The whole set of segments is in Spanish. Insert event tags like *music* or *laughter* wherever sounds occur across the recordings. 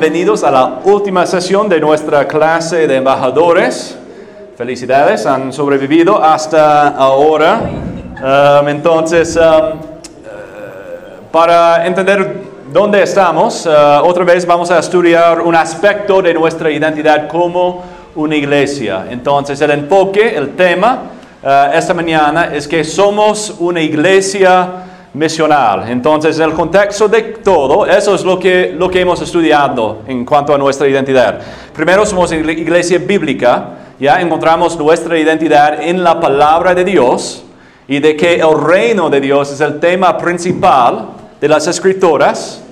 bienvenidos a la última sesión de nuestra clase de embajadores. Felicidades, han sobrevivido hasta ahora. Um, entonces, um, para entender dónde estamos, uh, otra vez vamos a estudiar un aspecto de nuestra identidad como una iglesia. Entonces, el enfoque, el tema uh, esta mañana es que somos una iglesia misional. Entonces, en el contexto de todo, eso es lo que, lo que hemos estudiado en cuanto a nuestra identidad. Primero, somos iglesia bíblica, ya encontramos nuestra identidad en la palabra de Dios y de que el reino de Dios es el tema principal de las escrituras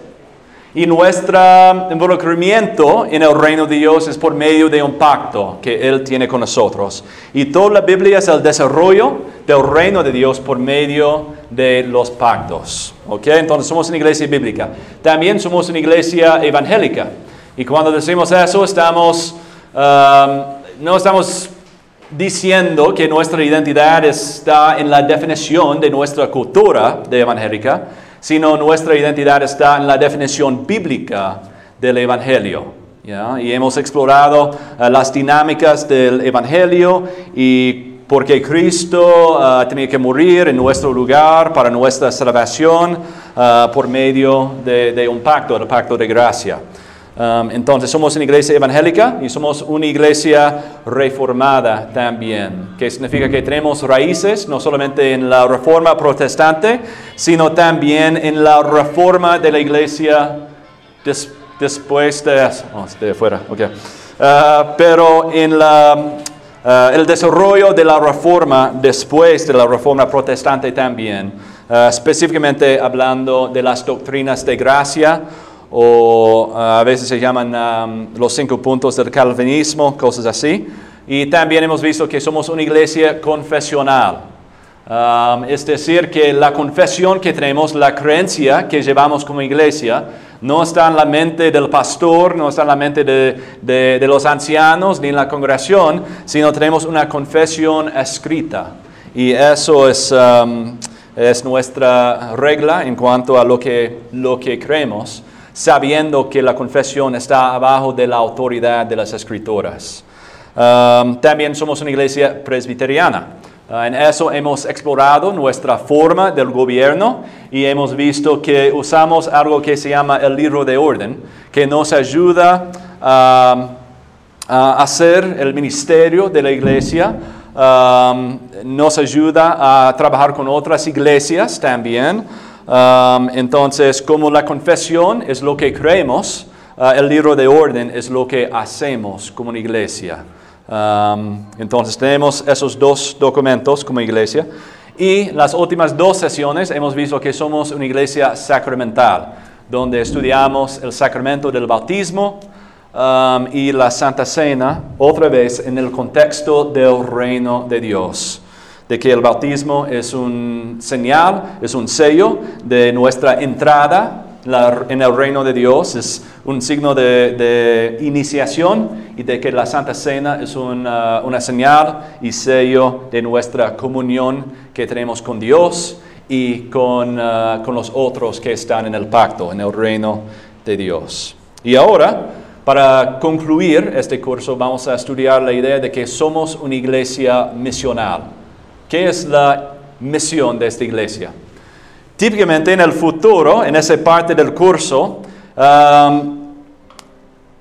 y nuestro involucramiento en el reino de Dios es por medio de un pacto que Él tiene con nosotros. Y toda la Biblia es el desarrollo del reino de Dios por medio de los pactos. ¿Ok? Entonces somos una iglesia bíblica. También somos una iglesia evangélica. Y cuando decimos eso, estamos, um, no estamos diciendo que nuestra identidad está en la definición de nuestra cultura de evangélica, sino nuestra identidad está en la definición bíblica del Evangelio. Y hemos explorado uh, las dinámicas del Evangelio y porque Cristo uh, tenía que morir en nuestro lugar para nuestra salvación uh, por medio de, de, un pacto, el pacto de gracia. Um, entonces somos una iglesia evangélica y somos una iglesia reformada también, que significa que tenemos raíces no solamente en la reforma protestante, sino también en la reforma de la iglesia des, después de... Oh, de afuera, okay. Uh, pero en la Uh, el desarrollo de la reforma después de la reforma protestante también, uh, específicamente hablando de las doctrinas de gracia o uh, a veces se llaman um, los cinco puntos del calvinismo, cosas así. Y también hemos visto que somos una iglesia confesional. Um, es decir, que la confesión que tenemos, la creencia que llevamos como iglesia, no está en la mente del pastor, no está en la mente de, los ancianos ni en la congregación, sino tenemos una confesión escrita. Y eso es, um, es nuestra regla en cuanto a lo que, lo que creemos, sabiendo que la confesión está abajo de la autoridad de las escrituras. Um, también somos una iglesia presbiteriana. Ah, en eso hemos explorado nuestra forma del gobierno y hemos visto que usamos algo que se llama el libro de orden, que nos ayuda a hacer el ministerio de la iglesia, nos ayuda a trabajar con otras iglesias también. entonces, como la confesión es lo que creemos, ah, el libro de orden es lo que hacemos como una iglesia. Um, entonces tenemos esos dos documentos como iglesia. Y las últimas dos sesiones hemos visto que somos una iglesia sacramental, donde estudiamos el sacramento del bautismo um, y la Santa Cena, otra vez en el contexto del reino de Dios de que el bautismo es un señal, es un sello de nuestra entrada en el reino de Dios, es un signo de, iniciación y de que la Santa Cena es una, señal y sello de nuestra comunión que tenemos con Dios y con, uh, con los otros que están en el pacto, en el reino de Dios. Y ahora, para concluir este curso, vamos a estudiar la idea de que somos una iglesia misional. ¿Qué es la misión de esta iglesia? Típicamente en el futuro, en esa parte del curso, um,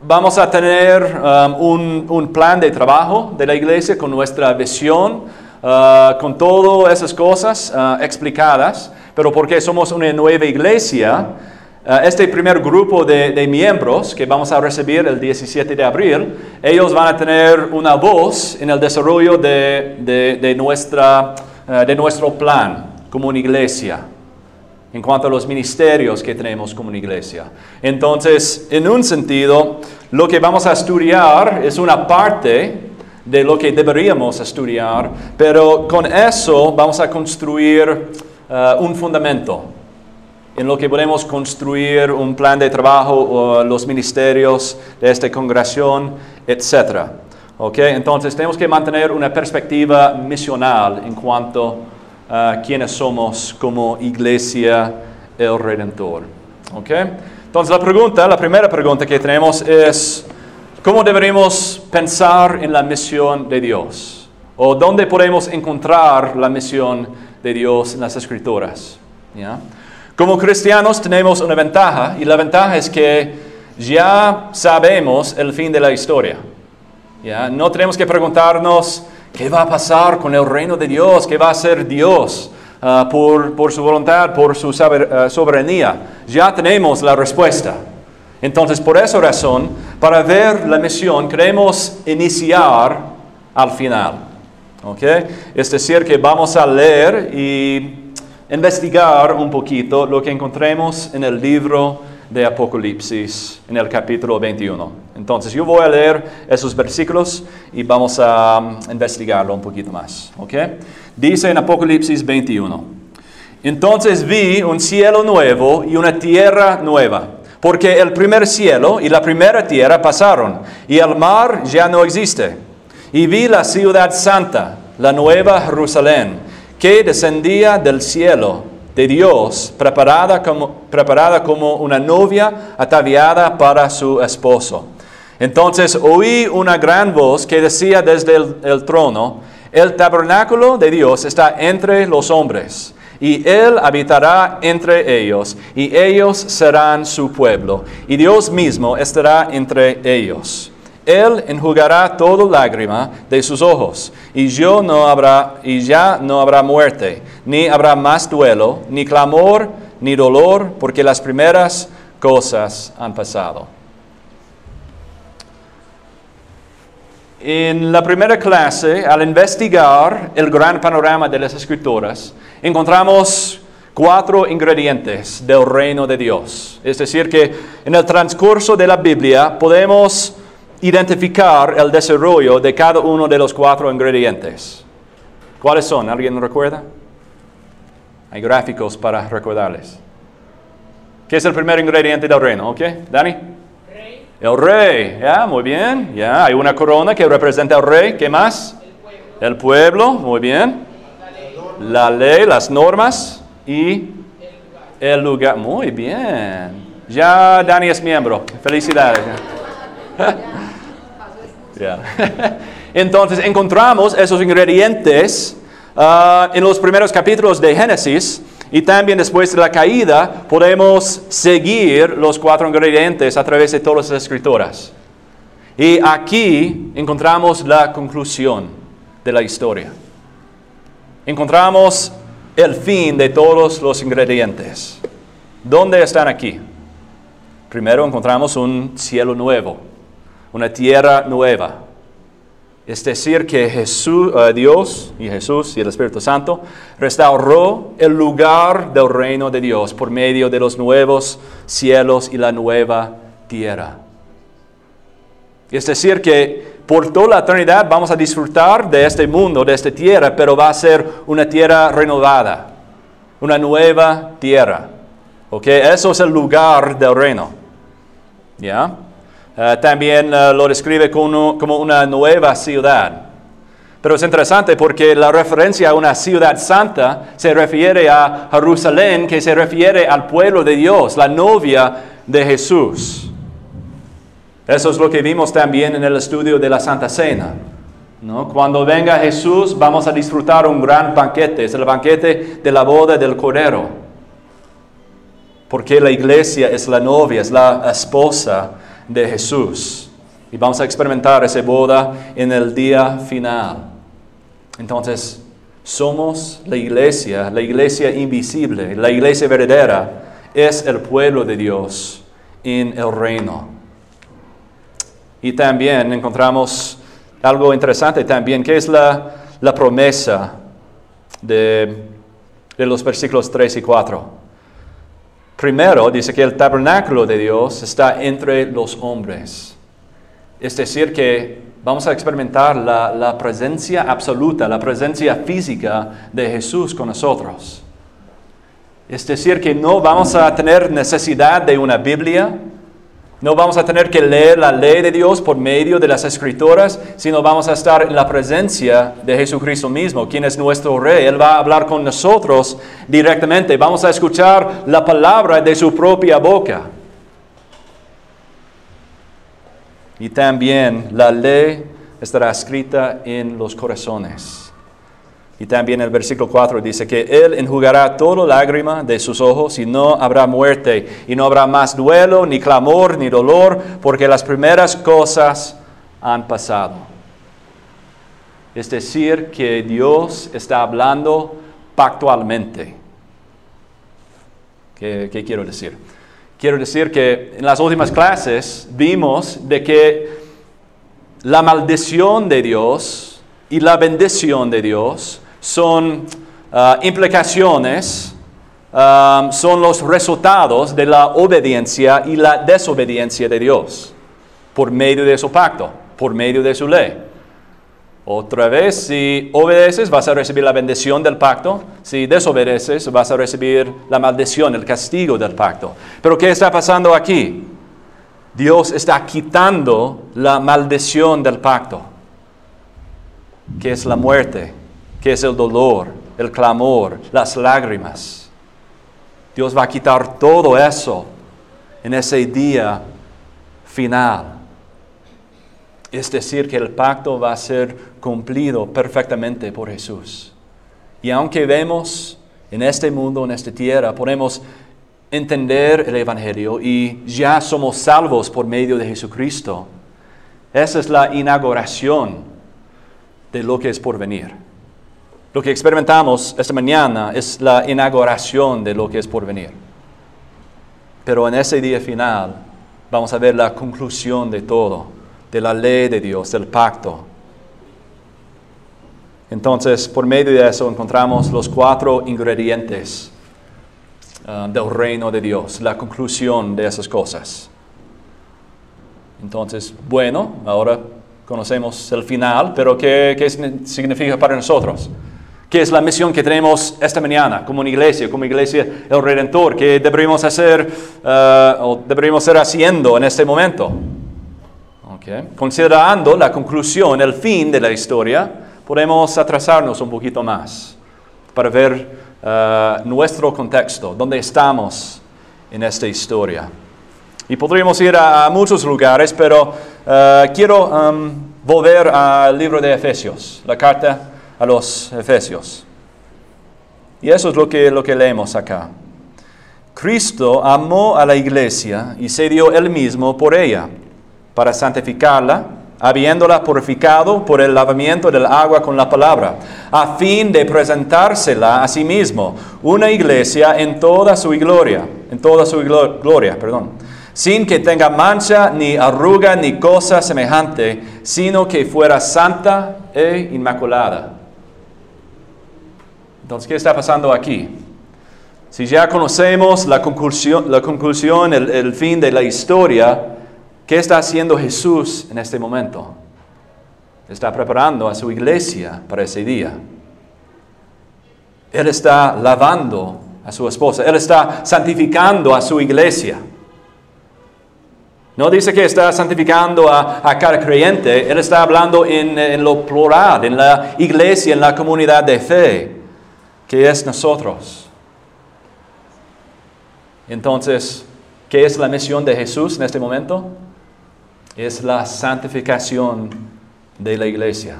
vamos a tener um, un, plan de trabajo de la iglesia con nuestra visión, uh, con todas esas cosas uh, explicadas, pero porque somos una nueva iglesia, uh, este primer grupo de, miembros que vamos a recibir el 17 de abril, ellos van a tener una voz en el desarrollo de, nuestra, de nuestro plan como una iglesia en cuanto a los ministerios que tenemos como una iglesia. Entonces, en un sentido, lo que vamos a estudiar es una parte de lo que deberíamos estudiar, pero con eso vamos a construir uh, un fundamento en lo que podemos construir un plan de trabajo o los ministerios de esta congregación, etc. ¿Okay? Entonces tenemos que mantener una perspectiva misional en cuanto a quienes somos como iglesia el Redentor. ¿ok? Entonces la pregunta, la primera pregunta que tenemos es, ¿cómo deberíamos pensar en la misión de Dios? ¿O dónde podemos encontrar la misión de Dios en las escrituras? ¿Ya? Como cristianos tenemos una ventaja y la ventaja es que ya sabemos el fin de la historia. ¿ya? No tenemos que preguntarnos qué va a pasar con el reino de Dios, qué va a hacer Dios uh, por, por, su voluntad, por su uh, soberanía. Ya tenemos la respuesta. Entonces, por esa razón, para ver la misión, queremos iniciar al final. ¿okay? Es decir, que vamos a leer y investigar un poquito lo que encontremos en el libro de Apocalipsis, en el capítulo 21. Entonces yo voy a leer esos versículos y vamos a um, investigarlo un poquito más. Dice en Apocalipsis 21, entonces vi un cielo nuevo y una tierra nueva, porque el primer cielo y la primera tierra pasaron y el mar ya no existe. Y vi la ciudad santa, la nueva Jerusalén que descendía del cielo de Dios, preparada como, preparada como una novia ataviada para su esposo. Entonces oí una gran voz que decía desde el, el trono, el tabernáculo de Dios está entre los hombres y Él habitará entre ellos, y ellos serán su pueblo, y Dios mismo estará entre ellos. Él enjugará toda lágrima de sus ojos, y, yo no habrá, y ya no habrá muerte, ni habrá más duelo, ni clamor, ni dolor, porque las primeras cosas han pasado. En la primera clase, al investigar el gran panorama de las escrituras, encontramos cuatro ingredientes del reino de Dios. Es decir, que en el transcurso de la Biblia podemos identificar el desarrollo de cada uno de los cuatro ingredientes. ¿Cuáles son? ¿Alguien recuerda? Hay gráficos para recordarles. ¿Qué es el primer ingrediente del reino? ¿Ok? ¿Dani? Rey. El rey. Ya, muy bien. Ya, hay una corona que representa al rey. ¿Qué más? El pueblo. muy bien. La ley, las normas y el lugar. Muy bien. Ya Dani es miembro. Felicidades. *laughs* *laughs* *laughs* Entonces encontramos esos ingredientes ah, en los primeros capítulos de Génesis y también después de la caída podemos seguir los cuatro ingredientes a través de todas las escrituras. Y aquí encontramos la conclusión de la historia. Encontramos el fin de todos los ingredientes. ¿Dónde están aquí? Primero encontramos un cielo nuevo una tierra nueva. Es decir, que Jesús, eh, Dios y Jesús y el Espíritu Santo restauró el lugar del reino de Dios por medio de los nuevos cielos y la nueva tierra. Es decir, que por toda la eternidad vamos a disfrutar de este mundo, de esta tierra, pero va a ser una tierra renovada, una nueva tierra. ¿Ok? Eso es el lugar del reino. ¿Ya? Eh, también eh, lo describe como, como una nueva ciudad. Pero es interesante porque la referencia a una ciudad santa se refiere a Jerusalén, que se refiere al pueblo de Dios, la novia de Jesús. Eso es lo que vimos también en el estudio de la Santa Cena. ¿no? Cuando venga Jesús vamos a disfrutar un gran banquete, es el banquete de la boda del Cordero. Porque la iglesia es la novia, es la esposa de Jesús. Y vamos a experimentar esa boda en el día final. Entonces, somos la iglesia, la iglesia invisible, la iglesia verdadera, es el pueblo de Dios en el reino. Y también encontramos algo interesante también, que es la, promesa de, de los versículos 3 y 4. Primero dice que el tabernáculo de Dios está entre los hombres. Es decir, que vamos a experimentar la, presencia absoluta, la presencia física de Jesús con nosotros. Es decir, que no vamos a tener necesidad de una Biblia No vamos a tener que leer la ley de Dios por medio de las escrituras, sino vamos a estar en la presencia de Jesucristo mismo, quien es nuestro Rey. Él va a hablar con nosotros directamente. Vamos a escuchar la palabra de su propia boca. Y también la ley estará escrita en los corazones. Y también el versículo 4 dice que Él enjugará toda lágrima de sus ojos y no habrá muerte y no habrá más duelo, ni clamor, ni dolor, porque las primeras cosas han pasado. Es decir, que Dios está hablando pactualmente. ¿Qué, qué quiero decir? Quiero decir que en las últimas clases vimos de que la maldición de Dios y la bendición de Dios son ah, implicaciones, ah, son los resultados de la obediencia y la desobediencia de Dios por medio de su pacto, por medio de su ley. Otra vez, si obedeces, vas a recibir la bendición del pacto. Si desobedeces, vas a recibir la maldición, el castigo del pacto. Pero ¿qué está pasando aquí? Dios está quitando la maldición del pacto, que es la muerte, que es el dolor, el clamor, las lágrimas. Dios va a quitar todo eso en ese día final. Es decir, que el pacto va a ser cumplido perfectamente por Jesús. Y aunque vemos en este mundo, en esta tierra, podemos entender el Evangelio y ya somos salvos por medio de Jesucristo, esa es la inauguración de lo que es por venir. Lo que experimentamos esta mañana es la inauguración de lo que es por venir. Pero en ese día final vamos a ver la conclusión de todo, de la ley de Dios, del pacto. Entonces, por medio de eso encontramos los cuatro ingredientes uh, del reino de Dios, la conclusión de esas cosas. Entonces, bueno, ahora conocemos el final, pero ¿qué, qué significa para nosotros? ¿Qué es la misión que tenemos esta mañana como una iglesia, como iglesia el Redentor? ¿Qué deberíamos hacer uh, o deberíamos estar haciendo en este momento? Okay. Considerando la conclusión, el fin de la historia, podemos atrasarnos un poquito más para ver uh, nuestro contexto, dónde estamos en esta historia. Y podríamos ir a, muchos lugares, pero uh, quiero um, volver al libro de Efesios, la carta a los Efesios. Y eso es lo que, lo que leemos acá. Cristo amó a la iglesia y se dio él mismo por ella, para santificarla, habiéndola purificado por el lavamiento del agua con la palabra, a fin de presentársela a sí mismo, una iglesia en toda su gloria, en toda su gloria, perdón, sin que tenga mancha, ni arruga, ni cosa semejante, sino que fuera santa e inmaculada. Entonces, ¿qué está pasando aquí? Si ya conocemos la conclusión, la conclusión el, fin de la historia, ¿qué está haciendo Jesús en este momento? Está preparando a su iglesia para ese día. Él está lavando a su esposa. Él está santificando a su iglesia. No dice que está santificando a, cada creyente, Él está hablando en, en, lo plural, en la iglesia, en la comunidad de fe es nosotros. Entonces, ¿qué es la misión de Jesús en este momento? Es la santificación de la iglesia.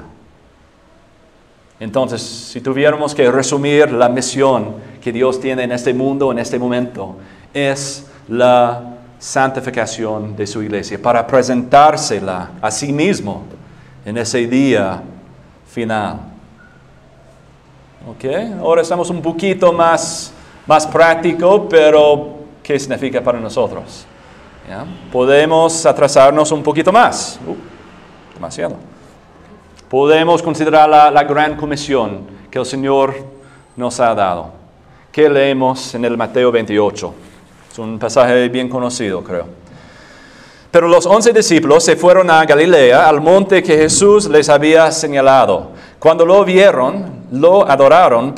Entonces, si tuviéramos que resumir la misión que Dios tiene en este mundo, en este momento, es la santificación de su iglesia, para presentársela a sí mismo en ese día final. Okay. Ahora estamos un poquito más, más práctico, pero ¿qué significa para nosotros? Podemos atrasarnos un poquito más. Uh, demasiado. Podemos considerar la, la gran comisión que el Señor nos ha dado. ¿Qué leemos en el Mateo 28? Es un pasaje bien conocido, creo. Pero los once discípulos se fueron a Galilea, al monte que Jesús les había señalado. Cuando lo vieron, lo adoraron,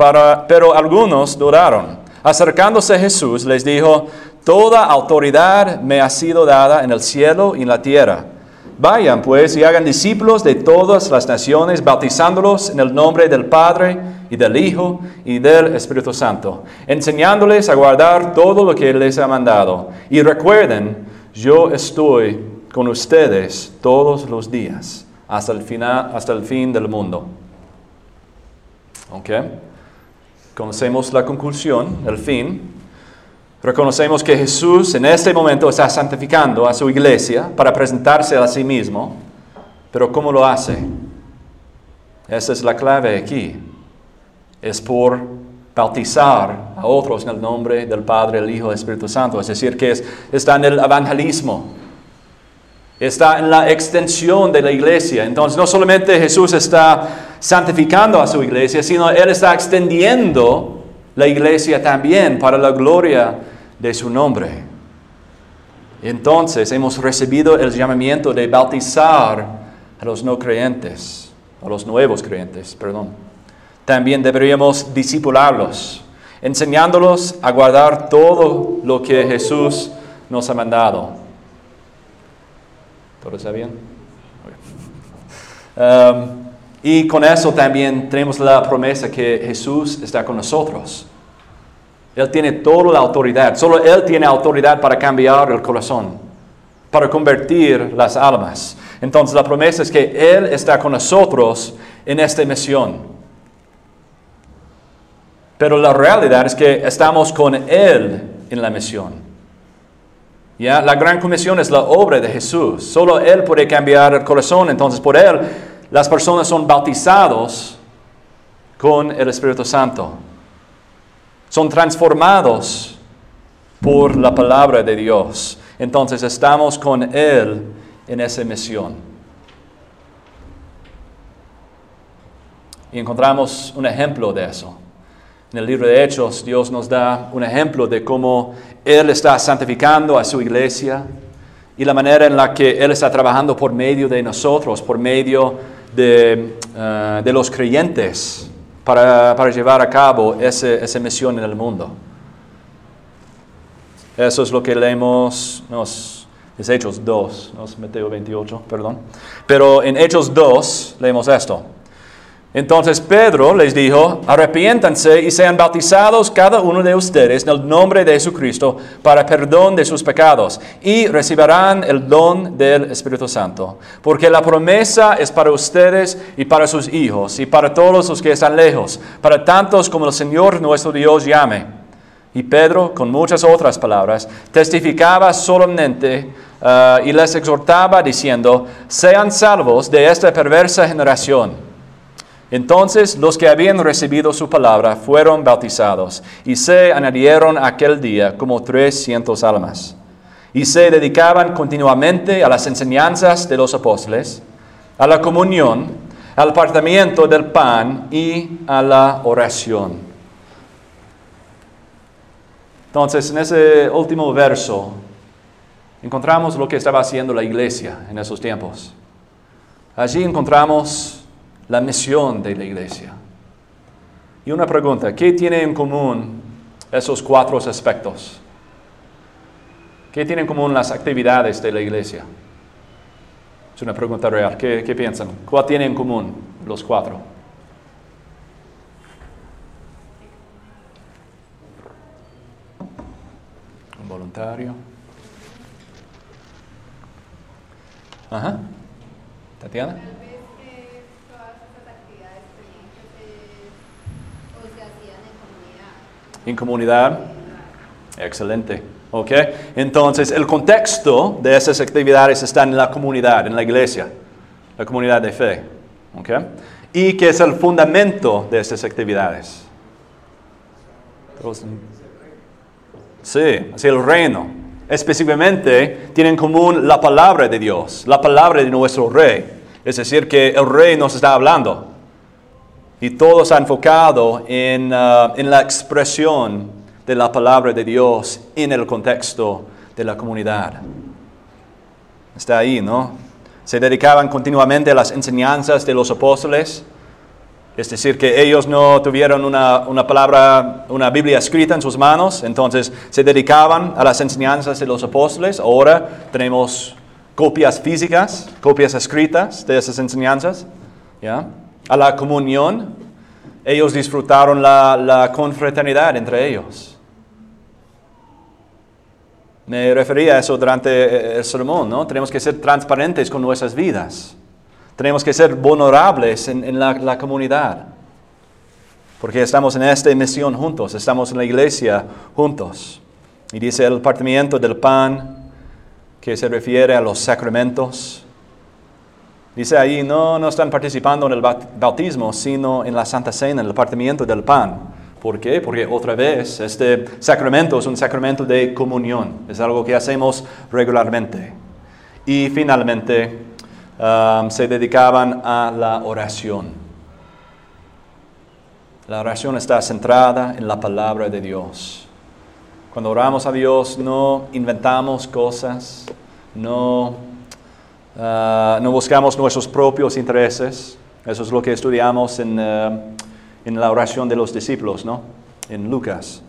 pero algunos dudaron. Acercándose a Jesús les dijo, Toda autoridad me ha sido dada en el cielo y en la tierra. Vayan pues y hagan discípulos de todas las naciones, bautizándolos en el nombre del Padre y del Hijo y del Espíritu Santo, enseñándoles a guardar todo lo que les ha mandado. Y recuerden, yo estoy con ustedes todos los días hasta el, final, hasta el fin del mundo. ¿Ok? Conocemos la conclusión, el fin. Reconocemos que Jesús en este momento está santificando a su iglesia para presentarse a sí mismo, pero ¿cómo lo hace? Esa es la clave aquí. Es por bautizar a otros en el nombre del Padre, el Hijo y el Espíritu Santo. Es decir, que está en el evangelismo está en la extensión de la iglesia. Entonces no solamente Jesús está santificando a su iglesia, sino Él está extendiendo la iglesia también para la gloria de su nombre. Entonces hemos recibido el llamamiento de bautizar a los no creyentes, a los nuevos creyentes, perdón. También deberíamos disipularlos, enseñándolos a guardar todo lo que Jesús nos ha mandado. ¿Todo está bien? Um, y con eso también tenemos la promesa que Jesús está con nosotros. Él tiene toda la autoridad. Solo Él tiene autoridad para cambiar el corazón, para convertir las almas. Entonces la promesa es que Él está con nosotros en esta misión. Pero la realidad es que estamos con Él en la misión. ¿Ya? La gran comisión es la obra de Jesús. Solo Él puede cambiar el corazón. Entonces, por Él, las personas son bautizados con el Espíritu Santo. Son transformados por la palabra de Dios. Entonces, estamos con Él en esa misión. Y encontramos un ejemplo de eso. En el libro de Hechos, Dios nos da un ejemplo de cómo Él está santificando a su iglesia y la manera en la que Él está trabajando por medio de nosotros, por medio de, eh, los creyentes, para, llevar a cabo esa misión en el mundo. Eso es lo que leemos, nos, es Hechos 2, no es Mateo 28, perdón. Pero en Hechos 2 leemos esto. Entonces Pedro les dijo, arrepiéntanse y sean bautizados cada uno de ustedes en el nombre de Jesucristo para perdón de sus pecados y recibirán el don del Espíritu Santo. Porque la promesa es para ustedes y para sus hijos y para todos los que están lejos, para tantos como el Señor nuestro Dios llame. Y Pedro, con muchas otras palabras, testificaba solemnemente uh, y les exhortaba diciendo, sean salvos de esta perversa generación. Entonces los que habían recibido su palabra fueron bautizados y se añadieron aquel día como trescientos almas. Y se dedicaban continuamente a las enseñanzas de los apóstoles, a la comunión, al apartamiento del pan y a la oración. Entonces, en ese último verso, encontramos lo que estaba haciendo la iglesia en esos tiempos. Allí encontramos la misión de la iglesia. Y una pregunta, ¿qué tiene en común esos cuatro aspectos? ¿Qué tienen en común las actividades de la iglesia? Es una pregunta real. ¿Qué, piensan? ¿Cuál tiene en común los cuatro? Un voluntario. Ajá. Tatiana. En comunidad. Excelente. ¿Ok? Entonces, el contexto de esas actividades está en la comunidad, en la iglesia, la comunidad de fe. ¿Ok? ¿Y qué es el fundamento de estas actividades? Sí, es el reino. Específicamente, tiene en común la palabra de Dios, la palabra de nuestro rey. Es decir, que el rey nos está hablando. Y todo ha enfocado en, uh, en la expresión de la palabra de Dios en el contexto de la comunidad. Está ahí, ¿no? Se dedicaban continuamente a las enseñanzas de los apóstoles, Es decir, que ellos no tuvieron una, una, palabra, una Biblia escrita en sus manos, entonces se dedicaban a las enseñanzas de los apóstoles. Ahora tenemos copias físicas, copias escritas de esas enseñanzas. ¿ya? A la comunión, ellos disfrutaron la, la confraternidad entre ellos. Me refería a eso durante el sermón, ¿no? Tenemos que ser transparentes con nuestras vidas. Tenemos que ser vulnerables en, la, la, comunidad. Porque estamos en esta misión juntos, estamos en la iglesia juntos. Y dice el partimiento del pan, que se refiere a los sacramentos. Dice ahí, no, no están participando en el bautismo, sino en la Santa Cena, en el partimiento del pan. ¿Por qué? Porque otra vez, este sacramento es un sacramento de comunión, es algo que hacemos regularmente. Y finalmente, Um, se dedicaban a la oración. La oración está centrada en la palabra de Dios. Cuando oramos a Dios no inventamos cosas, no, uh, no buscamos nuestros propios intereses. Eso es lo que estudiamos en, uh, en la oración de los discípulos, ¿no? En Lucas.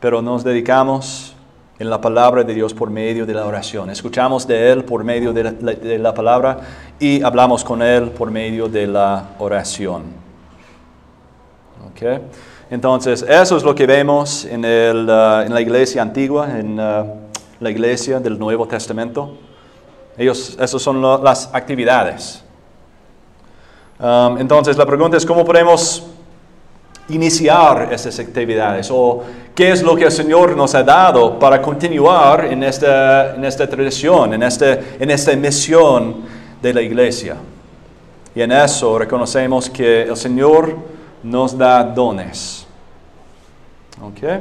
Pero nos dedicamos en la palabra de Dios por medio de la oración. Escuchamos de Él por medio de la, palabra y hablamos con Él por medio de la oración. Okay. Entonces, eso es lo que vemos en, el, uh, en la iglesia antigua, en la iglesia del Nuevo Testamento. Ellos, esas son las actividades. Um, entonces, la pregunta es, ¿cómo podemos iniciar esas actividades o qué es lo que el Señor nos ha dado para continuar en esta, en esta tradición, en, este, en esta misión de la iglesia. Y en eso reconocemos que el Señor nos da dones. ¿Okay?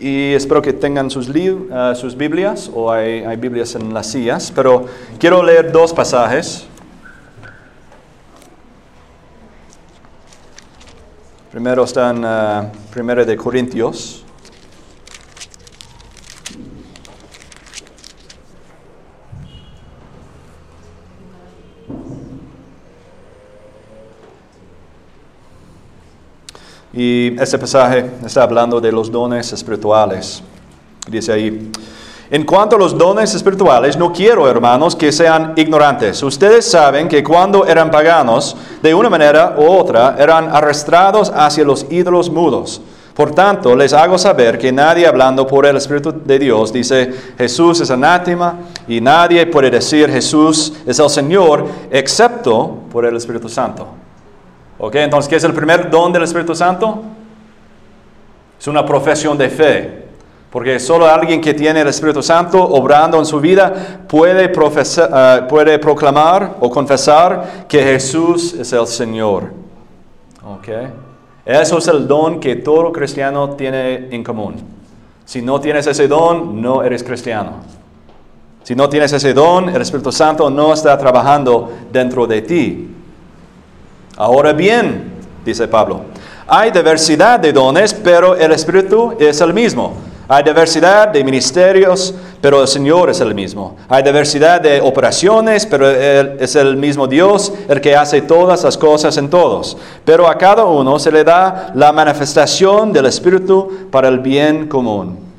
Y espero que tengan sus, uh, sus Biblias o hay, hay Biblias en las sillas, pero quiero leer dos pasajes. Primero está en uh, Primera de Corintios. Y este pasaje está hablando de los dones espirituales. Dice ahí, en cuanto a los dones espirituales, no quiero, hermanos, que sean ignorantes. Ustedes saben que cuando eran paganos, de una manera u otra, eran arrastrados hacia los ídolos mudos. Por tanto, les hago saber que nadie hablando por el Espíritu de Dios dice Jesús es anátema y nadie puede decir Jesús es el Señor excepto por el Espíritu Santo. ¿Ok? Entonces, ¿qué es el primer don del Espíritu Santo? Es una profesión de fe. Porque solo alguien que tiene el Espíritu Santo obrando en su vida puede, uh, puede proclamar o confesar que Jesús es el Señor. Okay. Eso es el don que todo cristiano tiene en común. Si no tienes ese don, no eres cristiano. Si no tienes ese don, el Espíritu Santo no está trabajando dentro de ti. Ahora bien, dice Pablo, hay diversidad de dones, pero el Espíritu es el mismo. Hay diversidad de ministerios, pero el Señor es el mismo. Hay diversidad de operaciones, pero es el mismo Dios el que hace todas las cosas en todos. Pero a cada uno se le da la manifestación del Espíritu para el bien común.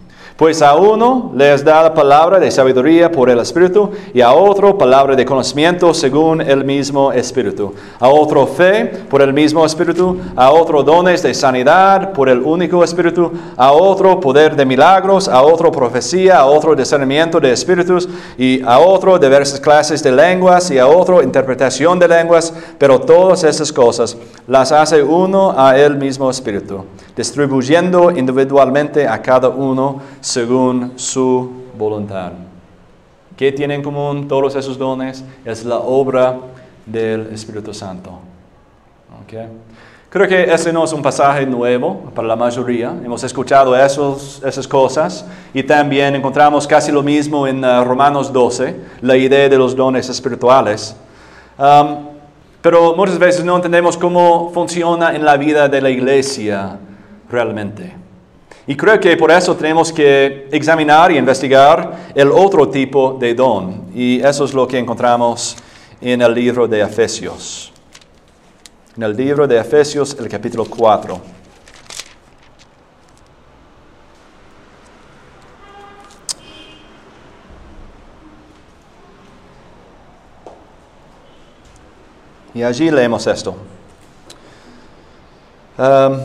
Pues a uno les da la palabra de sabiduría por el Espíritu y a otro palabra de conocimiento según el mismo Espíritu. A otro fe por el mismo Espíritu. A otro dones de sanidad por el único Espíritu. A otro poder de milagros. A otro profecía. A otro discernimiento de espíritus. Y a otro diversas clases de lenguas. Y a otro interpretación de lenguas. Pero todas esas cosas las hace uno a el mismo Espíritu, distribuyendo individualmente a cada uno según su voluntad. ¿Qué tienen en común todos esos dones? Es la obra del Espíritu Santo. Creo que ese no es un pasaje nuevo para la mayoría. Hemos escuchado esos, esas cosas y también encontramos casi lo mismo en uh, Romanos 12, la idea de los dones espirituales. Um, pero muchas veces no entendemos cómo funciona en la vida de la iglesia realmente. Y creo que por eso tenemos que examinar y investigar el otro tipo de don. Y eso es lo que encontramos en el libro de Efesios. en el libro de Efesios, el capítulo 4. Y allí leemos esto. Um,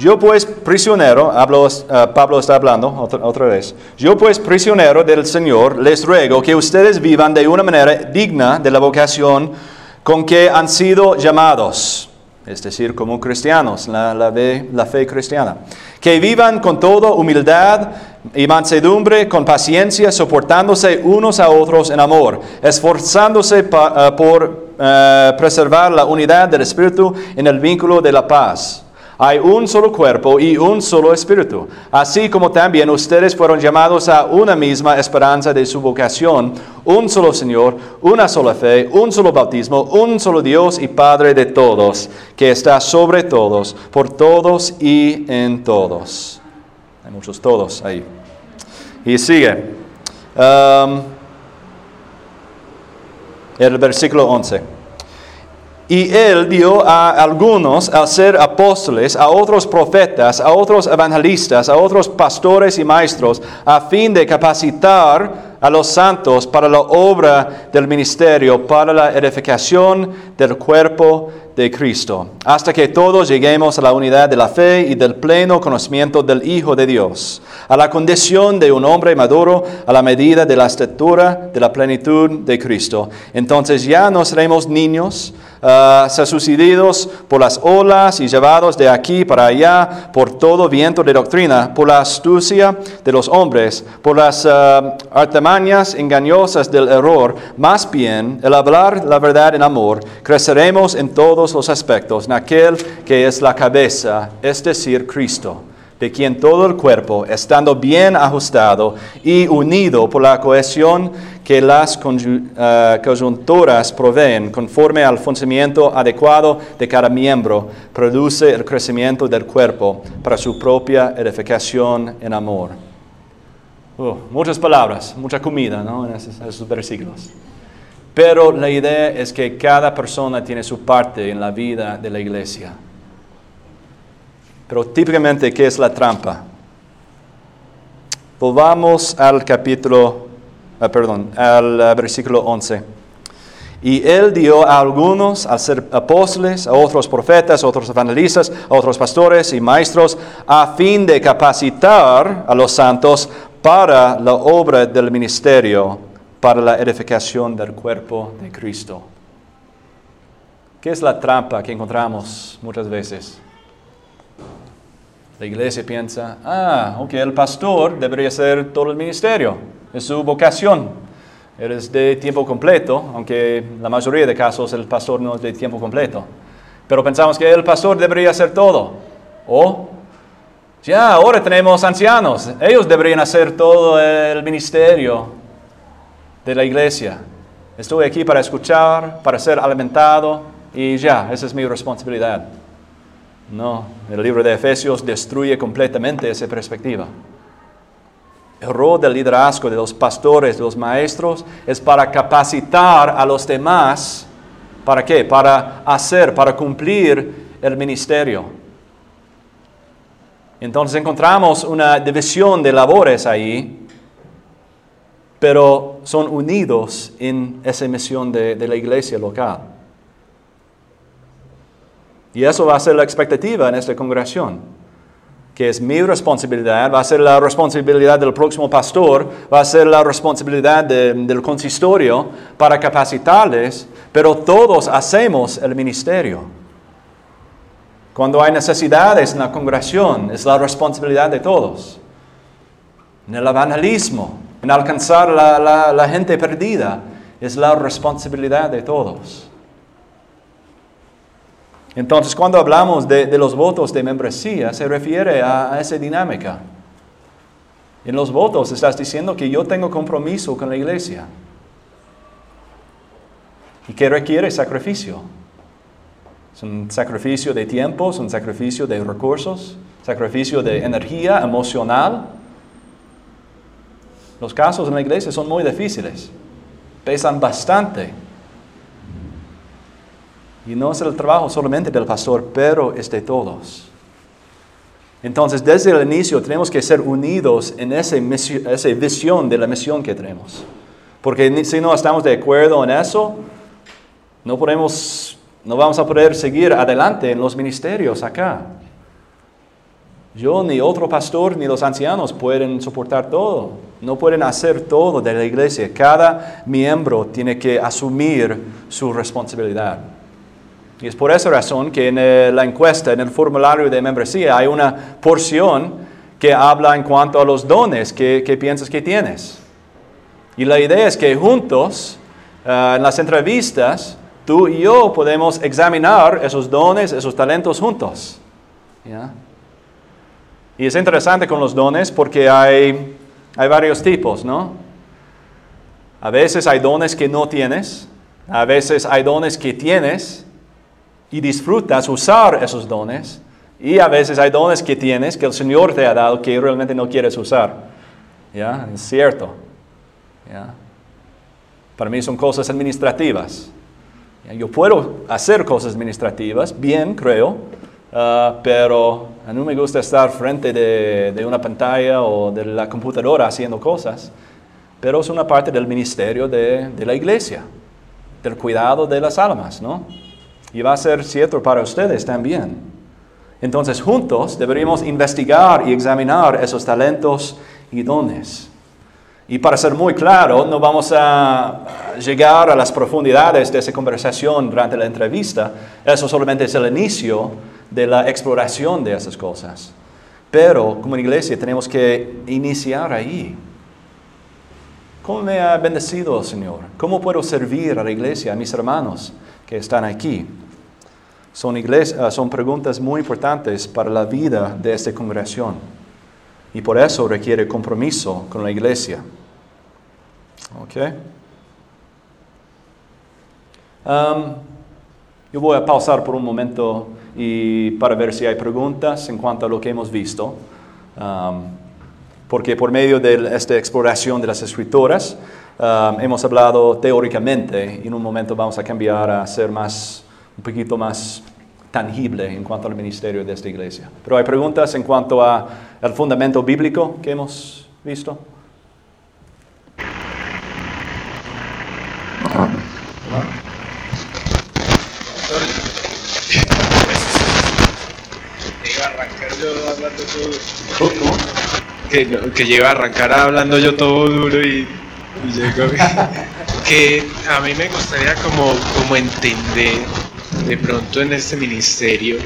yo pues prisionero, hablo, uh, Pablo está hablando otra, vez, yo pues prisionero del Señor les ruego que ustedes vivan de una manera digna de la vocación con que han sido llamados, es decir, como cristianos, la, fe cristiana, que vivan con toda humildad y mansedumbre, con paciencia, soportándose unos a otros en amor, esforzándose uh, por Uh, preservar la unidad del Espíritu en el vínculo de la paz. Hay un solo cuerpo y un solo Espíritu, así como también ustedes fueron llamados a una misma esperanza de su vocación, un solo Señor, una sola fe, un solo bautismo, un solo Dios y Padre de todos, que está sobre todos, por todos y en todos. Hay muchos todos ahí. Y sigue. Um, el versículo 11. Y él dio a algunos al ser apóstoles, a otros profetas, a otros evangelistas, a otros pastores y maestros, a fin de capacitar a los santos para la obra del ministerio, para la edificación del cuerpo de Cristo, hasta que todos lleguemos a la unidad de la fe y del pleno conocimiento del Hijo de Dios, a la condición de un hombre maduro, a la medida de la estatura de la plenitud de Cristo. Entonces ya no seremos niños, uh, sucedidos por las olas y llevados de aquí para allá por todo viento de doctrina, por la astucia de los hombres, por las uh, artimañas engañosas del error. Más bien, el hablar la verdad en amor, creceremos en todos los aspectos en aquel que es la cabeza, es decir, Cristo de quien todo el cuerpo, estando bien ajustado y unido por la cohesión que las uh, coyunturas proveen, conforme al funcionamiento adecuado de cada miembro, produce el crecimiento del cuerpo para su propia edificación en amor. Uh, muchas palabras, mucha comida ¿no? en esos, esos versículos. Pero la idea es que cada persona tiene su parte en la vida de la iglesia. Pero típicamente, ¿qué es la trampa? Volvamos al capítulo, uh, perdón, al uh, versículo 11. Y él dio a algunos a ser apóstoles, a otros profetas, a otros evangelistas, a otros pastores y maestros, a fin de capacitar a los santos para la obra del ministerio, para la edificación del cuerpo de Cristo. ¿Qué es la trampa que encontramos muchas veces? La iglesia piensa, ah, ok, el pastor debería hacer todo el ministerio, es su vocación. Eres de tiempo completo, aunque la mayoría de casos el pastor no es de tiempo completo. Pero pensamos que el pastor debería hacer todo. O, ya, ahora tenemos ancianos, ellos deberían hacer todo el ministerio de la iglesia. Estoy aquí para escuchar, para ser alimentado y ya, esa es mi responsabilidad. No, el libro de Efesios destruye completamente esa perspectiva. El rol del liderazgo de los pastores, de los maestros, es para capacitar a los demás. ¿Para qué? Para hacer, para cumplir el ministerio. Entonces encontramos una división de labores ahí, pero son unidos en esa misión de, de la iglesia local. Y eso va a ser la expectativa en esta congregación, que es mi responsabilidad, va a ser la responsabilidad del próximo pastor, va a ser la responsabilidad de, del consistorio para capacitarles, pero todos hacemos el ministerio. Cuando hay necesidades en la congregación, es la responsabilidad de todos. En el evangelismo, en alcanzar la, la, la gente perdida, es la responsabilidad de todos. Entonces, cuando hablamos de, los votos de membresía, se refiere a, esa dinámica. En los votos estás diciendo que yo tengo compromiso con la iglesia y que requiere sacrificio. Es un sacrificio de tiempo, es un sacrificio de recursos, sacrificio de energía emocional. Los casos en la iglesia son muy difíciles, pesan bastante. Y no es el trabajo solamente del pastor, pero es de todos. Entonces, desde el inicio tenemos que ser unidos en esa, esa visión de la misión que tenemos. Porque si no estamos de acuerdo en eso, no podemos, no vamos a poder seguir adelante en los ministerios acá. Yo ni otro pastor ni los ancianos pueden soportar todo. No pueden hacer todo de la iglesia. Cada miembro tiene que asumir su responsabilidad. Y es por esa razón que en la encuesta, en el formulario de membresía, hay una porción que habla en cuanto a los dones que, que piensas que tienes. Y la idea es que juntos, eh, en las entrevistas, tú y yo podemos examinar esos dones, esos talentos juntos. Y es interesante con los dones porque hay, hay varios tipos, ¿no? A veces hay dones que no tienes, a veces hay dones que tienes y disfrutas usar esos dones, y a veces hay dones que tienes que el Señor te ha dado que realmente no quieres usar. ¿Ya? Es cierto. Para mí son cosas administrativas. Yo puedo hacer cosas administrativas, bien creo, ah, pero a mí me gusta estar frente de, una pantalla o de la computadora haciendo cosas, pero es una parte del ministerio de, de la iglesia, del cuidado de las almas, ¿no? Y va a ser cierto para ustedes también. Entonces juntos deberíamos investigar y examinar esos talentos y dones. Y para ser muy claro, no vamos a llegar a las profundidades de esa conversación durante la entrevista. Eso solamente es el inicio de la exploración de esas cosas. Pero como iglesia tenemos que iniciar ahí. ¿Cómo me ha bendecido el Señor? ¿Cómo puedo servir a la iglesia, a mis hermanos que están aquí? Son, iglesia, son preguntas muy importantes para la vida de esta congregación. Y por eso requiere compromiso con la iglesia. ¿Ok? Um, yo voy a pausar por un momento y para ver si hay preguntas en cuanto a lo que hemos visto. Um, porque por medio de esta exploración de las escritoras um, hemos hablado teóricamente y en un momento vamos a cambiar a ser más, un poquito más tangible en cuanto al ministerio de esta iglesia. Pero hay preguntas en cuanto al fundamento bíblico que hemos visto. Que, que lleva a arrancar hablando yo todo duro y, *laughs* que a mí me gustaría como, como entender de pronto en este ministerio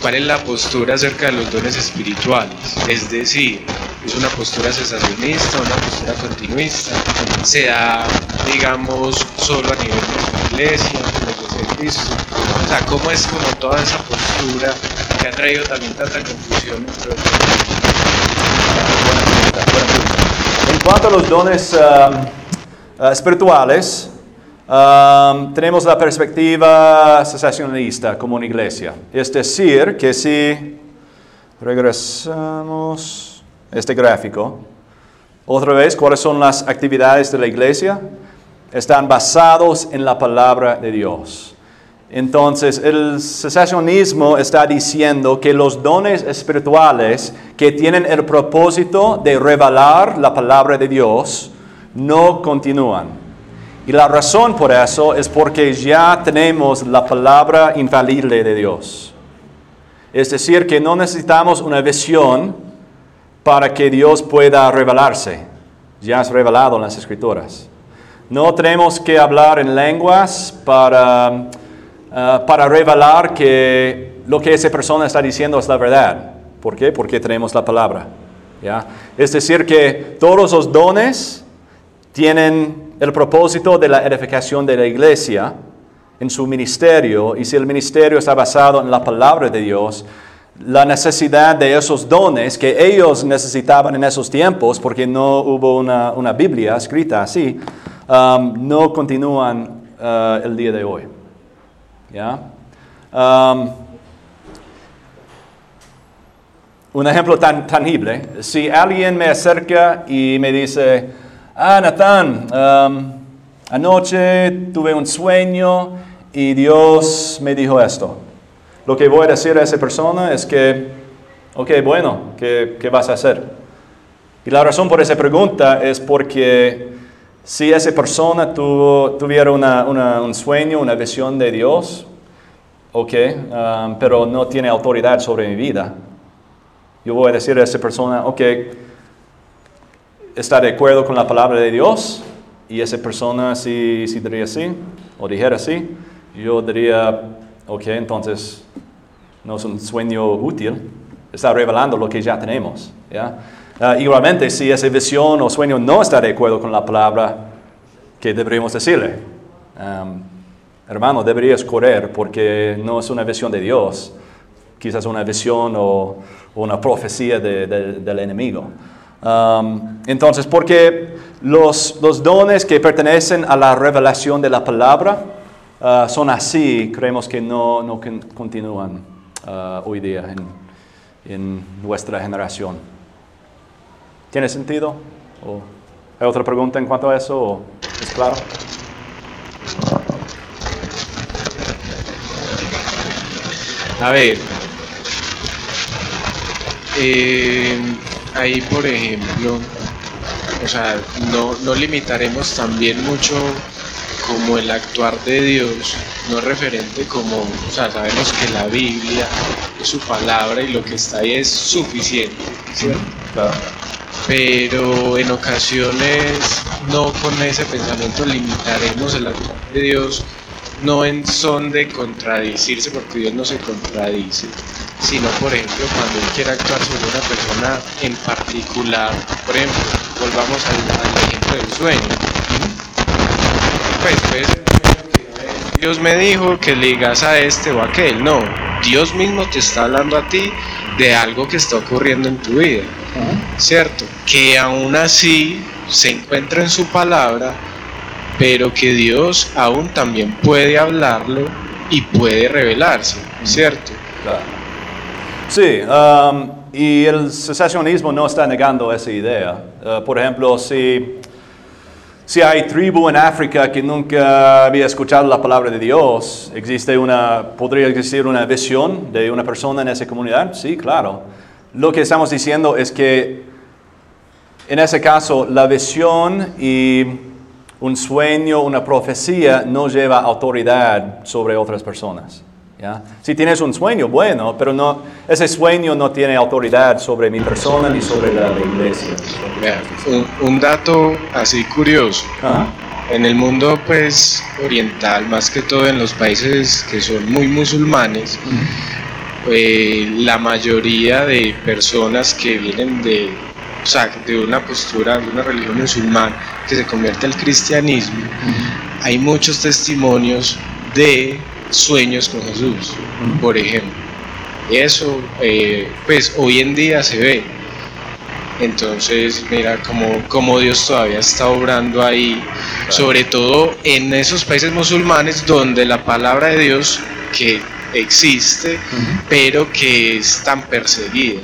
cuál es la postura acerca de los dones espirituales. Es decir, es una postura cesacionista, una postura continuista, se da, digamos, solo a nivel de la iglesia, de la de Cristo. O sea, cómo es como toda esa postura que ha traído también tanta confusión entre En cuanto a los dones um, uh, espirituales, um, tenemos la perspectiva cesacionalista como una iglesia. Es decir, que si regresamos a este gráfico, otra vez, ¿cuáles son las actividades de la iglesia? Están basados en la palabra de Dios. Entonces, el cesacionismo está diciendo que los dones espirituales que tienen el propósito de revelar la palabra de Dios no continúan. Y la razón por eso es porque ya tenemos la palabra infalible de Dios. Es decir, que no necesitamos una visión para que Dios pueda revelarse. Ya es revelado en las escrituras. No tenemos que hablar en lenguas para Ah, para revelar que lo que esa persona está diciendo es la verdad. ¿Por qué? Porque tenemos la palabra. Es decir, que todos los dones tienen el propósito de la edificación de la iglesia en su ministerio, y si el ministerio está basado en la palabra de Dios, la necesidad de esos dones que ellos necesitaban en esos tiempos, porque no hubo una, Biblia escrita así, um, no continúan uh, el día de hoy. ¿Ya? Um, un ejemplo tan tangible, si alguien me acerca y me dice, ah, Nathan, um, anoche tuve un sueño y Dios me dijo esto. Lo que voy a decir a esa persona es que, ok, bueno, ¿qué, qué vas a hacer? Y la razón por esa pregunta es porque si esa persona tuvo, tuviera una, una, un sueño, una visión de Dios, ok, um, pero no tiene autoridad sobre mi vida, yo voy a decir a esa persona, ok, está de acuerdo con la palabra de Dios, y esa persona si, si diría sí, o dijera sí, yo diría, ok, entonces no es un sueño útil, está revelando lo que ya tenemos. ¿ya? Uh, igualmente, si esa visión o sueño no está de acuerdo con la palabra, ¿qué deberíamos decirle? Um, hermano, deberías correr porque no es una visión de Dios, quizás una visión o, o una profecía de, de, del enemigo. Um, entonces, porque los, los, dones que pertenecen a la revelación de la palabra uh, son así, creemos que no, no continúan uh, hoy día en, en, nuestra generación. ¿Tiene sentido? ¿O ¿Hay otra pregunta en cuanto a eso? ¿O ¿Es claro? A ver, eh, ahí por ejemplo, o sea, no, no limitaremos también mucho como el actuar de Dios, no referente como, o sea, sabemos que la Biblia es su palabra y lo que está ahí es suficiente, ¿cierto? Claro. Pero en ocasiones no con ese pensamiento limitaremos el actuar de Dios, no en son de contradicirse, porque Dios no se contradice, sino por ejemplo cuando Él quiere actuar sobre una persona en particular, por ejemplo, volvamos al, ejemplo del sueño. Pues, pues Dios me dijo que le digas a este o a aquel, no, Dios mismo te está hablando a ti de algo que está ocurriendo en tu vida, ¿cierto? Que aún así se encuentra en su palabra, pero que Dios aún también puede hablarlo y puede revelarse, ¿cierto? Sí, um, y el secesionismo no está negando esa idea. Uh, por ejemplo, si, si hay tribu en África que nunca había escuchado la palabra de Dios, ¿existe una, ¿podría existir una visión de una persona en esa comunidad? Sí, claro. Lo que estamos diciendo es que en ese caso la visión y un sueño, una profecía no lleva autoridad sobre otras personas. ¿ya? Si tienes un sueño, bueno, pero no, ese sueño no tiene autoridad sobre mi persona ni sobre la, la iglesia. Vean, un, un, dato así curioso. Ajá. En el mundo pues oriental, más que todo en los países que son muy musulmanes. Eh, la mayoría de personas que vienen de, o sea, de una postura, de una religión musulmana que se convierte al cristianismo, hay muchos testimonios de sueños con Jesús, por ejemplo. Eso, eh, pues hoy en día se ve. Entonces, mira como, como Dios todavía está obrando ahí, claro. sobre todo en esos países musulmanes donde la palabra de Dios que existe, uh -huh. pero que es tan perseguida,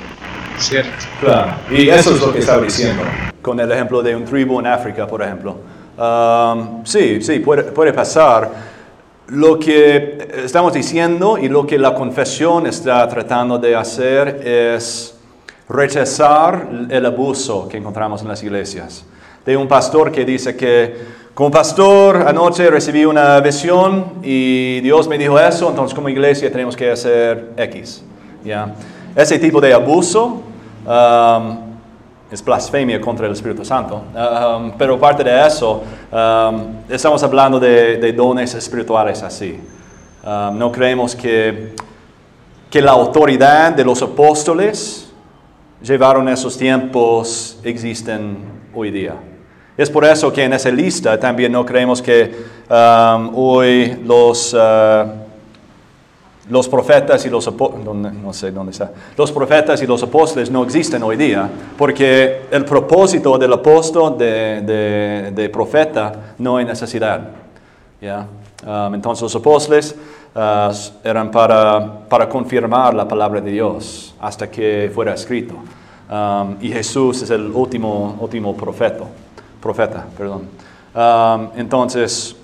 ¿cierto? Claro, y eso es lo que estaba diciendo, con el ejemplo de un tribu en África, por ejemplo. Um, sí, sí, puede, puede pasar lo que estamos diciendo y lo que la confesión está tratando de hacer es rechazar el abuso que encontramos en las iglesias. De un pastor que dice que como pastor anoche recibí una visión y Dios me dijo eso, entonces como iglesia tenemos que hacer X. ¿ya? Ese tipo de abuso um, es blasfemia contra el Espíritu Santo. Um, pero parte de eso, um, estamos hablando de, de, dones espirituales así. no creemos que, que la autoridad de los apóstoles llevaron esos tiempos existen hoy día. Es por eso que en esa lista también no creemos que um, hoy los, uh, los profetas y los no sé dónde está, los profetas y los apóstoles no existen hoy día, porque el propósito del apóstol, de, de, profeta, no hay necesidad. ¿ya? Um, entonces los apóstoles uh, eran para, para confirmar la palabra de Dios hasta que fuera escrito. Um, y Jesús es el último, último profeta, profeta. Perdón. Um, entonces,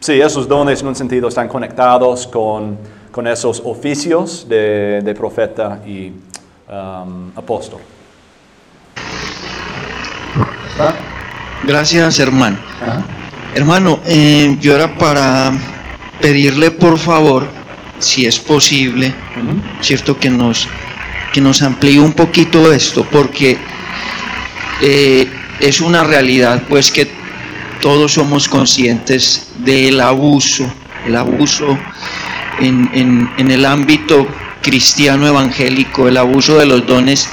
sí, esos dones en un sentido están conectados con, con esos oficios de, de profeta y um, apóstol. Gracias, hermano. Hermano, eh, yo era para pedirle por favor, si es posible, cierto que nos que nos amplíe un poquito esto, porque eh, es una realidad, pues que todos somos conscientes del abuso, el abuso en, en, el ámbito cristiano evangélico, el abuso de los dones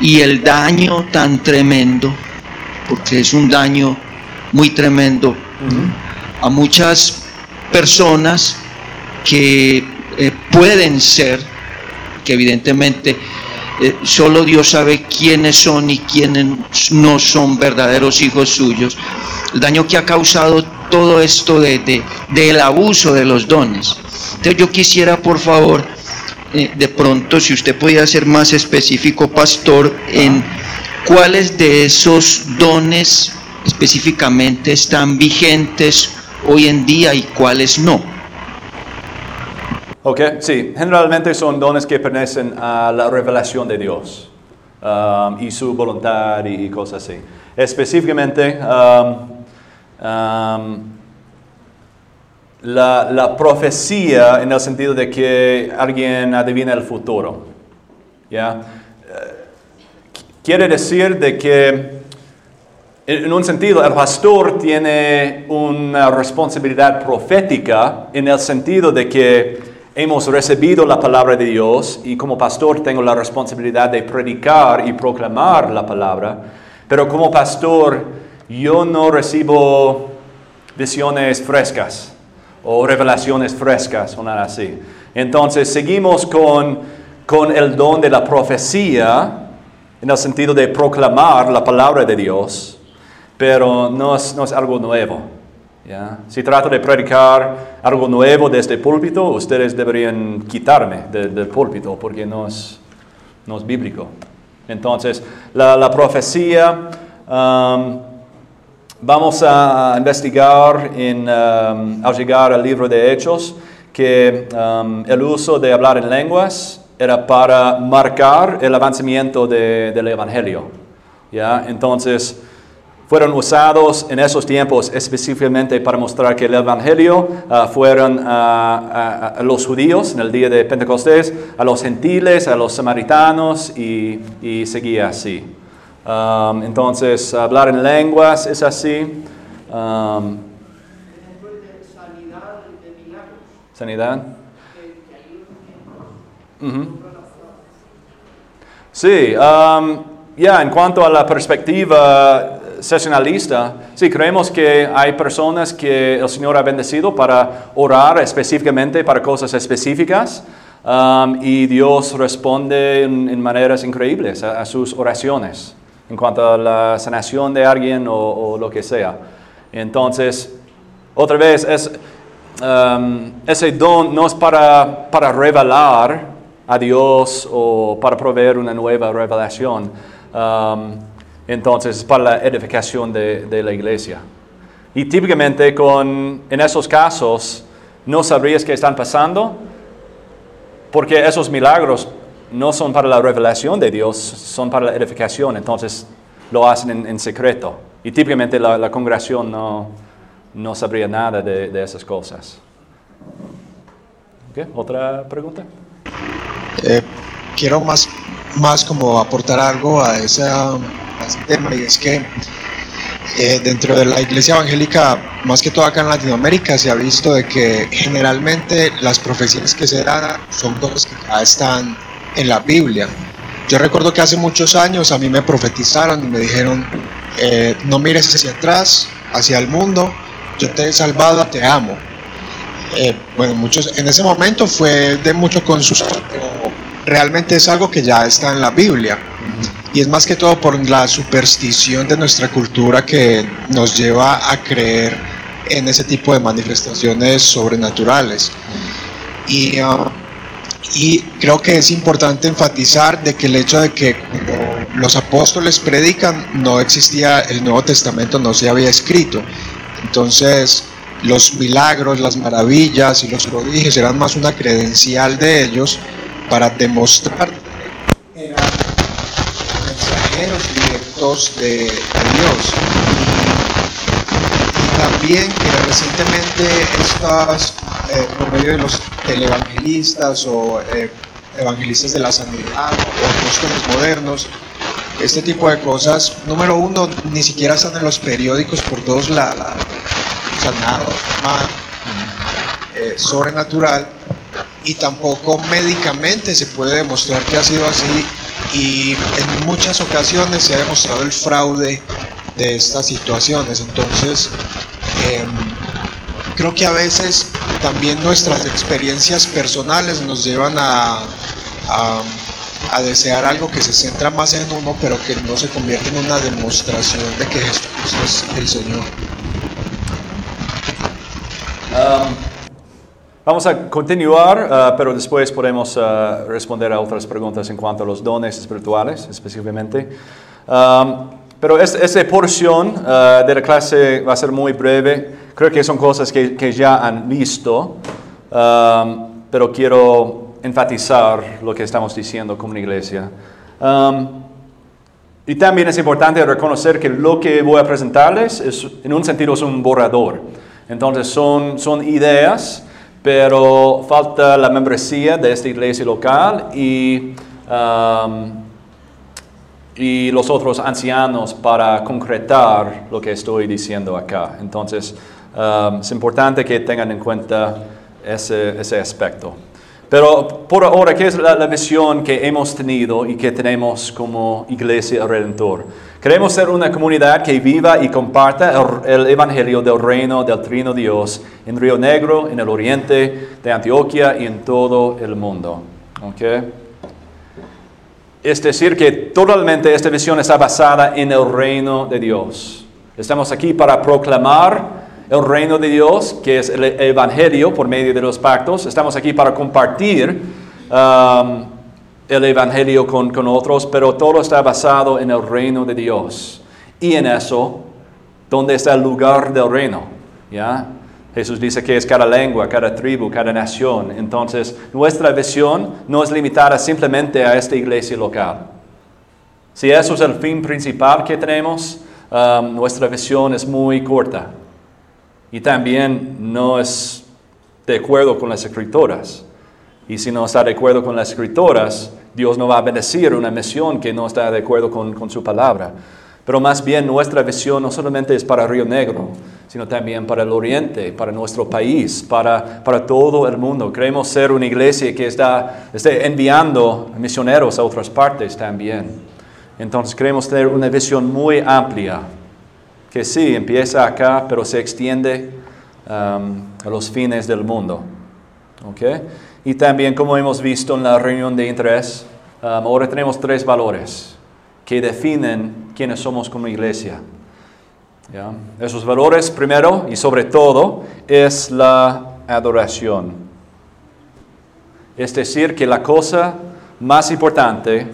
y el daño tan tremendo, porque es un daño muy tremendo a muchas personas que eh, pueden ser, que evidentemente eh, solo Dios sabe quiénes son y quiénes no son verdaderos hijos suyos, el daño que ha causado todo esto de, del abuso de los dones. Entonces yo quisiera, por favor, eh, de pronto, si usted pudiera ser más específico, pastor, en cuáles de esos dones específicamente están vigentes hoy en día y cuáles no. Ok, sí, generalmente son dones que pertenecen a la revelación de Dios um, y su voluntad y, cosas así. Específicamente, um, um, la, la, profecía en el sentido de que alguien adivina el futuro. ¿ya? Eh, quiere decir de que en un sentido, el pastor tiene una responsabilidad profética en el sentido de que hemos recibido la palabra de Dios y como pastor tengo la responsabilidad de predicar y proclamar la palabra, pero como pastor yo no recibo visiones frescas o revelaciones frescas o así. Entonces seguimos con, con el don de la profecía en el sentido de proclamar la palabra de Dios, pero no es, no es algo nuevo. Si trato de predicar algo nuevo desde el púlpito, ustedes deberían quitarme del púlpito porque no es, no es bíblico. Entonces, la, profecía, um, vamos a investigar en, um, al llegar al libro de Hechos que um, el uso de hablar en lenguas era para marcar el avanzamiento del Evangelio. ¿ya? Entonces, fueron usados en esos tiempos específicamente para mostrar que el Evangelio uh, fueron a, los judíos en el día de Pentecostés, a los gentiles, a los samaritanos y, seguía así. Um, entonces, hablar en lenguas es así. Um, sanidad. Sí, um, ya en cuanto a la perspectiva sesionalista, sí, creemos que hay personas que el Señor ha bendecido para orar específicamente para cosas específicas um, y Dios responde en, maneras increíbles a, sus oraciones en cuanto a la sanación de alguien o, lo que sea. Entonces, otra vez, es, um, ese don no es para, para revelar a Dios o para proveer una nueva revelación. Um, entonces, para la edificación de, la iglesia. Y típicamente con, en esos casos no sabrías qué están pasando porque esos milagros no son para la revelación de Dios, son para la edificación. Entonces lo hacen en, secreto. Y típicamente la, congregación no, no, sabría nada de, esas cosas. ¿Otra pregunta? Eh, quiero más, más como aportar algo a esa tema y es que eh, dentro de la iglesia evangélica, más que todo acá en Latinoamérica, se ha visto de que generalmente las profecías que se dan son cosas que ya están en la Biblia. Yo recuerdo que hace muchos años a mí me profetizaron y me dijeron, eh, no mires hacia atrás, hacia el mundo, yo te he salvado, te amo. Eh, bueno, muchos, en ese momento fue de mucho consuelo, pero realmente es algo que ya está en la Biblia. Y es más que todo por la superstición de nuestra cultura que nos lleva a creer en ese tipo de manifestaciones sobrenaturales. Y, uh, y creo que es importante enfatizar de que el hecho de que los apóstoles predican no existía, el Nuevo Testamento no se había escrito. Entonces, los milagros, las maravillas y los prodigios eran más una credencial de ellos para demostrar que eran mensajeros de, Dios. Y también que recientemente estas, eh, por medio de los televangelistas o eh, evangelistas de la sanidad o apóstoles modernos, este tipo de cosas, número uno, ni siquiera están en los periódicos por todos lados, o sea, eh, sobrenatural y tampoco médicamente se puede demostrar que ha sido así y en muchas ocasiones se ha demostrado el fraude de estas situaciones. Entonces, em, creo que a veces también nuestras experiencias personales nos llevan a, a, desear algo que se centra más en uno, pero que no se convierte en una demostración de que Jesús es el Señor. Um, vamos a continuar, uh, pero después podemos uh, responder a otras preguntas en cuanto a los dones espirituales específicamente. Um, pero es- esa porción uh, de la clase va a ser muy breve. Creo que son cosas que, que ya han visto, um, pero quiero enfatizar lo que estamos diciendo como una iglesia. Um, y también es importante reconocer que lo que voy a presentarles es, en un sentido es un borrador. Entonces son, son ideas, pero falta la membresía de esta iglesia local y, um, y los otros ancianos para concretar lo que estoy diciendo acá. Entonces um, es importante que tengan en cuenta ese, ese aspecto. Pero por ahora, ¿qué es la, la visión que hemos tenido y que tenemos como Iglesia Redentor? Queremos ser una comunidad que viva y comparta el, el Evangelio del Reino del Trino Dios en Río Negro, en el oriente de Antioquia y en todo el mundo. ¿Ok? Es decir, que totalmente esta visión está basada en el reino de Dios. Estamos aquí para proclamar el reino de Dios, que es el Evangelio por medio de los pactos. Estamos aquí para compartir um, el Evangelio con, con otros, pero todo está basado en el reino de Dios. Y en eso, ¿dónde está el lugar del reino? ¿Ya? Jesús dice que es cada lengua, cada tribu, cada nación. Entonces, nuestra visión no es limitada simplemente a esta iglesia local. Si eso es el fin principal que tenemos, um, nuestra visión es muy corta. Y también no es de acuerdo con las escrituras. Y si no está de acuerdo con las escrituras, Dios no va a bendecir una misión que no está de acuerdo con, con su palabra. Pero más bien nuestra visión no solamente es para Río Negro, sino también para el Oriente, para nuestro país, para, para todo el mundo. Queremos ser una iglesia que está, esté enviando misioneros a otras partes también. Entonces queremos tener una visión muy amplia, que sí, empieza acá, pero se extiende um, a los fines del mundo. ¿ok? Y también, como hemos visto en la reunión de interés, um, ahora tenemos tres valores que definen quiénes somos como iglesia. ¿ya? Esos valores, primero y sobre todo, es la adoración. Es decir, que la cosa más importante,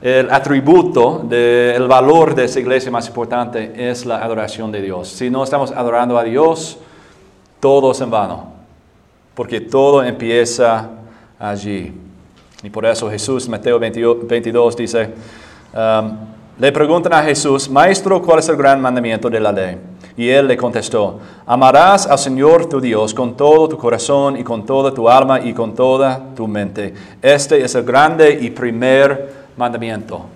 el atributo del valor de esa iglesia más importante es la adoración de Dios. Si no estamos adorando a Dios, todo es en vano, porque todo empieza allí. Y por eso Jesús, Mateo 22, dice, um, le preguntan a Jesús, Maestro, ¿cuál es el gran mandamiento de la ley? Y él le contestó, amarás al Señor tu Dios con todo tu corazón y con toda tu alma y con toda tu mente. Este es el grande y primer mandamiento.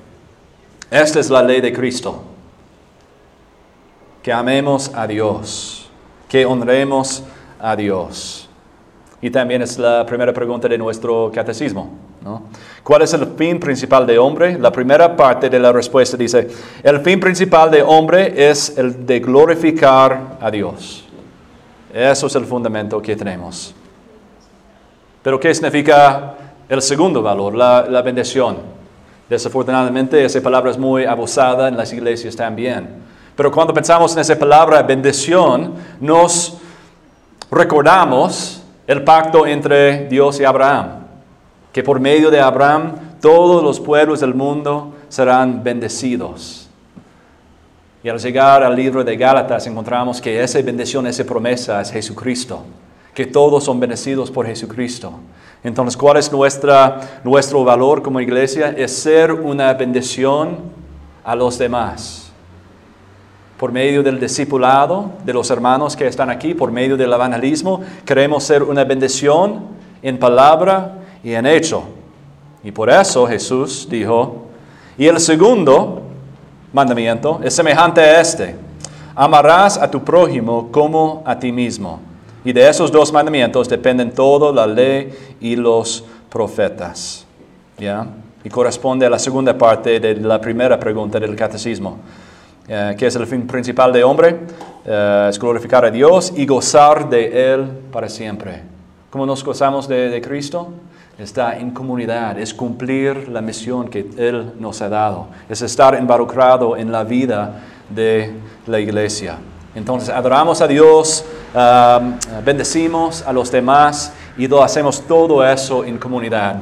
Esta es la ley de Cristo. Que amemos a Dios, que honremos a Dios. Y también es la primera pregunta de nuestro catecismo. ¿no? ¿Cuál es el fin principal de hombre? La primera parte de la respuesta dice, el fin principal de hombre es el de glorificar a Dios. Eso es el fundamento que tenemos. Pero ¿qué significa el segundo valor, la, la bendición? Desafortunadamente esa palabra es muy abusada en las iglesias también. Pero cuando pensamos en esa palabra bendición, nos recordamos el pacto entre Dios y Abraham, que por medio de Abraham todos los pueblos del mundo serán bendecidos. Y al llegar al libro de Gálatas encontramos que esa bendición, esa promesa es Jesucristo, que todos son bendecidos por Jesucristo. Entonces, ¿cuál es nuestra, nuestro valor como iglesia? Es ser una bendición a los demás. Por medio del discipulado de los hermanos que están aquí, por medio del evangelismo, queremos ser una bendición en palabra y en hecho. Y por eso Jesús dijo, y el segundo mandamiento es semejante a este, amarás a tu prójimo como a ti mismo. Y de esos dos mandamientos dependen todo la ley y los profetas. ¿Ya? Y corresponde a la segunda parte de la primera pregunta del catecismo. Eh, que es el fin principal del hombre? Eh, es glorificar a Dios y gozar de Él para siempre. ¿Cómo nos gozamos de, Cristo? Está en comunidad, es cumplir la misión que Él nos ha dado, es estar involucrado en la vida de la iglesia. Entonces adoramos a Dios, bendecimos a los demás y lo hacemos todo eso en comunidad.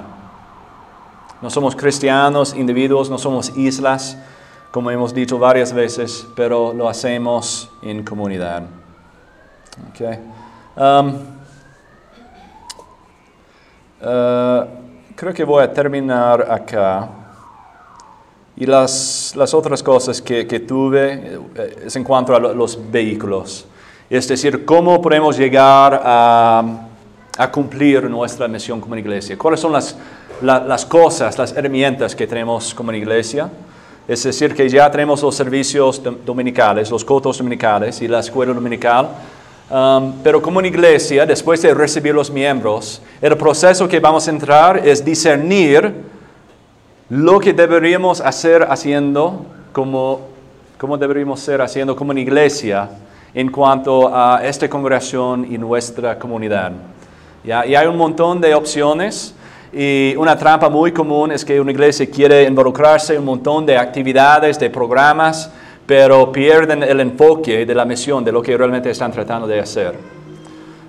No somos cristianos, individuos, no somos islas, como hemos dicho varias veces, pero lo hacemos en comunidad. Okay. Um, uh, creo que voy a terminar acá. Y las, las otras cosas que, que, tuve eh, es en cuanto a los vehículos. Es decir, cómo podemos llegar a, a cumplir nuestra misión como iglesia. ¿Cuáles son las, la, las cosas, las herramientas que tenemos como iglesia? Es decir, que ya tenemos los servicios dominicales, los cultos dominicales y la escuela dominical. Um, pero como una iglesia, después de recibir los miembros, el proceso que vamos a entrar es discernir lo que deberíamos hacer haciendo como, como deberíamos ser haciendo como una iglesia en cuanto a esta congregación y nuestra comunidad. ¿Ya? Y hay un montón de opciones y una trampa muy común es que una iglesia quiere involucrarse en un montón de actividades, de programas, pero pierden el enfoque de la misión, de lo que realmente están tratando de hacer.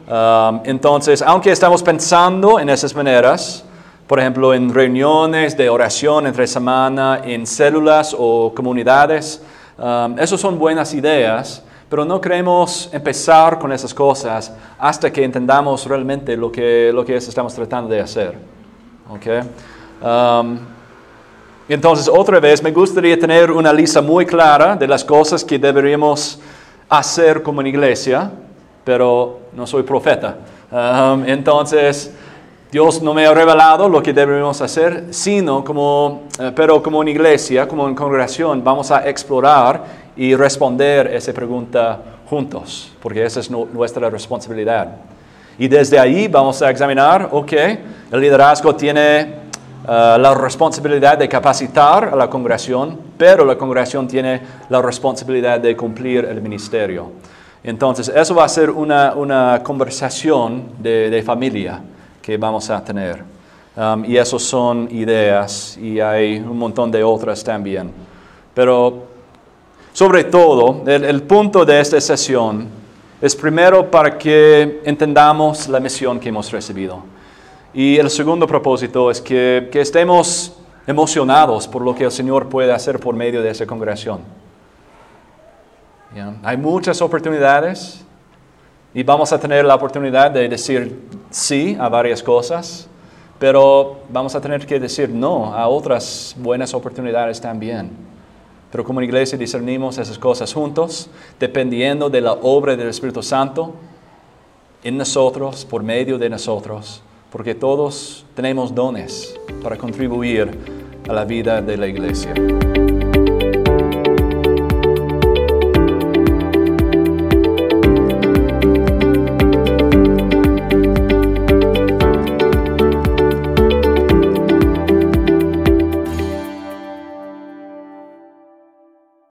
Um, entonces, aunque estamos pensando en esas maneras, por ejemplo, en reuniones de oración entre semana, en células o comunidades, um, esas son buenas ideas, pero no queremos empezar con esas cosas hasta que entendamos realmente lo que, lo que estamos tratando de hacer. Okay. Um, entonces, otra vez, me gustaría tener una lista muy clara de las cosas que deberíamos hacer como iglesia, pero no soy profeta. Um, entonces, Dios no me ha revelado lo que deberíamos hacer, sino como, uh, pero como una iglesia, como una congregación, vamos a explorar y responder esa pregunta juntos, porque esa es nuestra responsabilidad. Y desde ahí vamos a examinar, ok, el liderazgo tiene uh, la responsabilidad de capacitar a la congregación, pero la congregación tiene la responsabilidad de cumplir el ministerio. Entonces, eso va a ser una, una conversación de, de, familia que vamos a tener. Um, y esas son ideas y hay un montón de otras también. Pero, sobre todo, el, el punto de esta sesión es primero para que entendamos la misión que hemos recibido. Y el segundo propósito es que, que estemos emocionados por lo que el Señor puede hacer por medio de esa congregación. Hay muchas oportunidades y vamos a tener la oportunidad de decir sí a varias cosas, pero vamos a tener que decir no a otras buenas oportunidades también. Pero como iglesia discernimos esas cosas juntos, dependiendo de la obra del Espíritu Santo en nosotros, por medio de nosotros, porque todos tenemos dones para contribuir a la vida de la iglesia.